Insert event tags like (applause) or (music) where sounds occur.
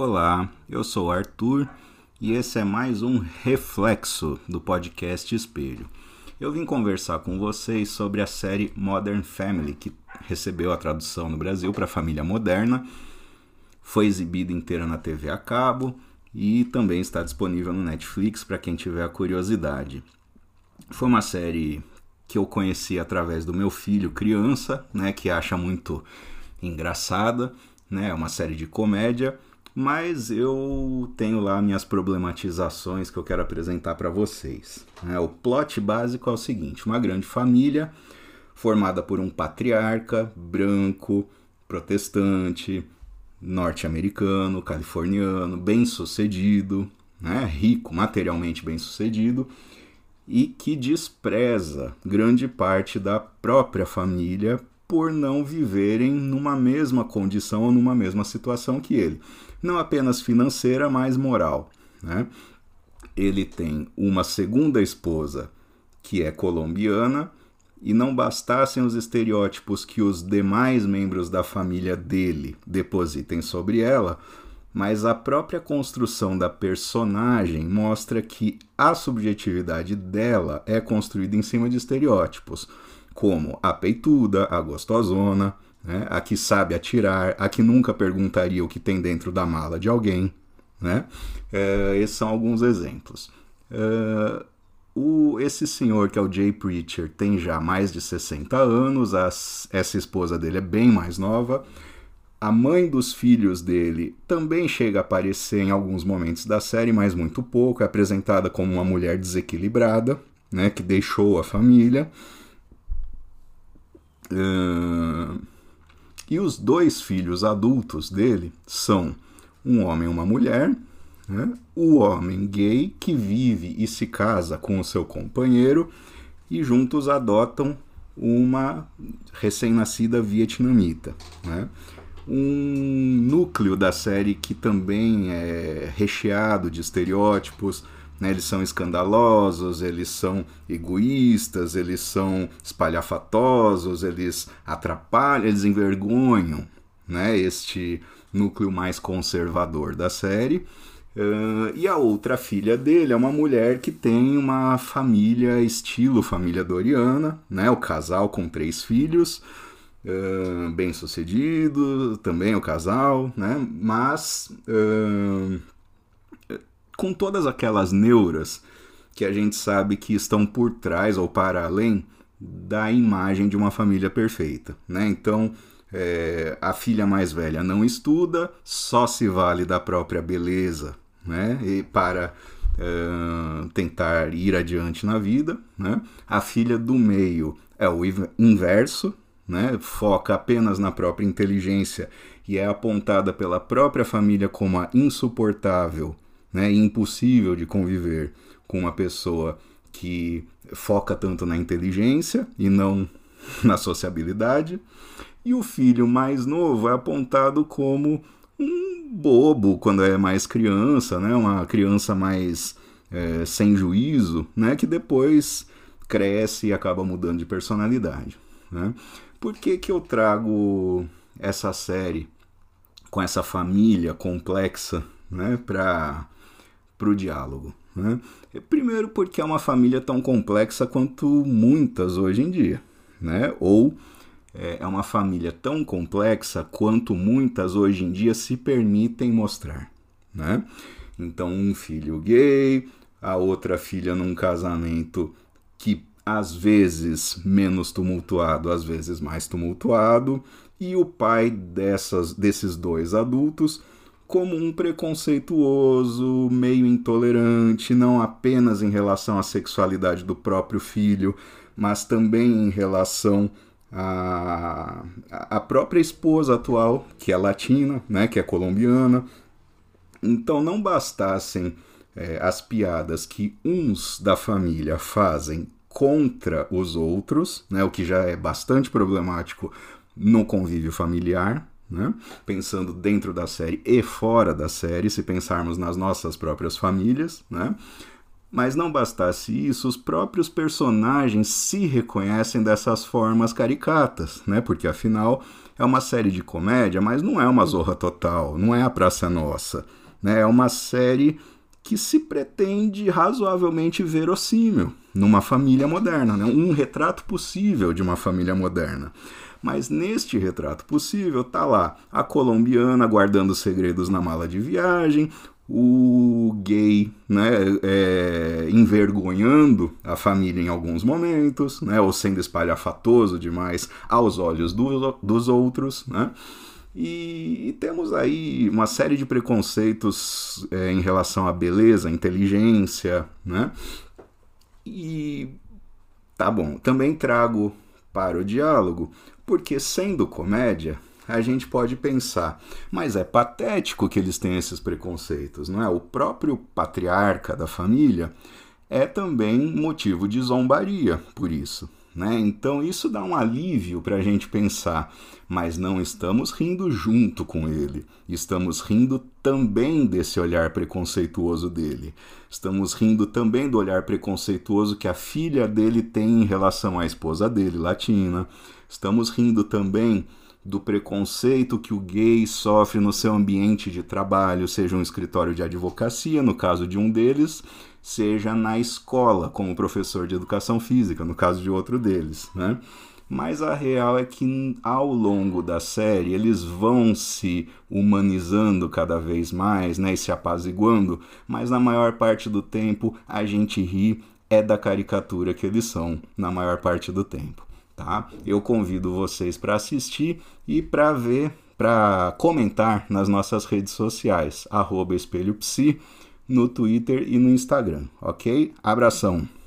Olá, eu sou Arthur e esse é mais um reflexo do podcast Espelho. Eu vim conversar com vocês sobre a série Modern Family, que recebeu a tradução no Brasil para Família Moderna, foi exibida inteira na TV a cabo e também está disponível no Netflix para quem tiver a curiosidade. Foi uma série que eu conheci através do meu filho criança, né, que acha muito engraçada, né, é uma série de comédia, mas eu tenho lá minhas problematizações que eu quero apresentar para vocês. Né. O plot básico é o seguinte: uma grande família formada por um patriarca branco, protestante, norte-americano, californiano, bem-sucedido, né, rico, materialmente bem-sucedido, e que despreza grande parte da própria família por não viverem numa mesma condição ou numa mesma situação que ele. Não apenas financeira, mas moral. Né? Ele tem uma segunda esposa que é colombiana, e não bastassem os estereótipos que os demais membros da família dele depositem sobre ela, mas a própria construção da personagem mostra que a subjetividade dela é construída em cima de estereótipos, como a peituda, a gostosona, né? a que sabe atirar, a que nunca perguntaria o que tem dentro da mala de alguém. Né? É, esses são alguns exemplos. É, o, esse senhor, que é o Jay Preacher, tem já mais de 60 anos, as, essa esposa dele é bem mais nova. A mãe dos filhos dele também chega a aparecer em alguns momentos da série, mas muito pouco. É apresentada como uma mulher desequilibrada, né, que deixou a família. E os dois filhos adultos dele são um homem e uma mulher. Né? O homem gay que vive e se casa com o seu companheiro e juntos adotam uma recém-nascida vietnamita. Né? um núcleo da série que também é recheado de estereótipos. Né? Eles são escandalosos, eles são egoístas, eles são espalhafatosos, eles atrapalham, eles envergonham né? este núcleo mais conservador da série. Uh, e a outra filha dele é uma mulher que tem uma família estilo família Doriana, né? O casal com três filhos, uh, bem sucedido, também o casal, né? Mas uh, com todas aquelas neuras que a gente sabe que estão por trás ou para além da imagem de uma família perfeita, né? Então é, a filha mais velha não estuda, só se vale da própria beleza, né? E para uh, tentar ir adiante na vida, né? A filha do meio é o inverso, né, foca apenas na própria inteligência e é apontada pela própria família como a insuportável né, impossível de conviver com uma pessoa que foca tanto na inteligência e não (laughs) na sociabilidade. E o filho mais novo é apontado como um bobo quando é mais criança, né? uma criança mais é, sem juízo, né? que depois cresce e acaba mudando de personalidade. Né? Por que, que eu trago essa série com essa família complexa né, para o diálogo? Né? Primeiro, porque é uma família tão complexa quanto muitas hoje em dia. Né? Ou é, é uma família tão complexa quanto muitas hoje em dia se permitem mostrar. Né? Então, um filho gay, a outra filha num casamento que às vezes menos tumultuado, às vezes mais tumultuado, e o pai dessas, desses dois adultos como um preconceituoso, meio intolerante, não apenas em relação à sexualidade do próprio filho, mas também em relação à, à própria esposa atual, que é latina, né, que é colombiana. Então não bastassem é, as piadas que uns da família fazem contra os outros, né, o que já é bastante problemático no convívio familiar, né, pensando dentro da série e fora da série, se pensarmos nas nossas próprias famílias, né, Mas não bastasse isso, os próprios personagens se reconhecem dessas formas caricatas, né? Porque afinal é uma série de comédia, mas não é uma zorra total, não é a Praça Nossa, né? É uma série que se pretende razoavelmente verossímil numa família moderna, né? um retrato possível de uma família moderna. Mas neste retrato possível tá lá a colombiana guardando segredos na mala de viagem, o gay né, é, envergonhando a família em alguns momentos, né, ou sendo espalhafatoso demais aos olhos do, dos outros. Né? E, e, temos aí uma série de preconceitos é, em relação à beleza, inteligência. Né? E tá bom, também trago para o diálogo, porque sendo comédia, a gente pode pensar, mas é patético que eles tenham esses preconceitos, não é? O próprio patriarca da família é também motivo de zombaria por isso. Né? Então isso dá um alívio para a gente pensar, mas não estamos rindo junto com ele, estamos rindo também desse olhar preconceituoso dele, estamos rindo também do olhar preconceituoso que a filha dele tem em relação à esposa dele, latina, estamos rindo também do preconceito que o gay sofre no seu ambiente de trabalho, seja um escritório de advocacia, no caso de um deles, seja na escola, como professor de educação física, no caso de outro deles, né? Mas a real é que ao longo da série eles vão se humanizando cada vez mais, né, e se apaziguando, mas na maior parte do tempo a gente ri é da caricatura que eles são na maior parte do tempo tá? Eu convido vocês para assistir e para ver, para comentar nas nossas redes sociais, arroba espelhopsi, no Twitter e no Instagram, ok? Abração!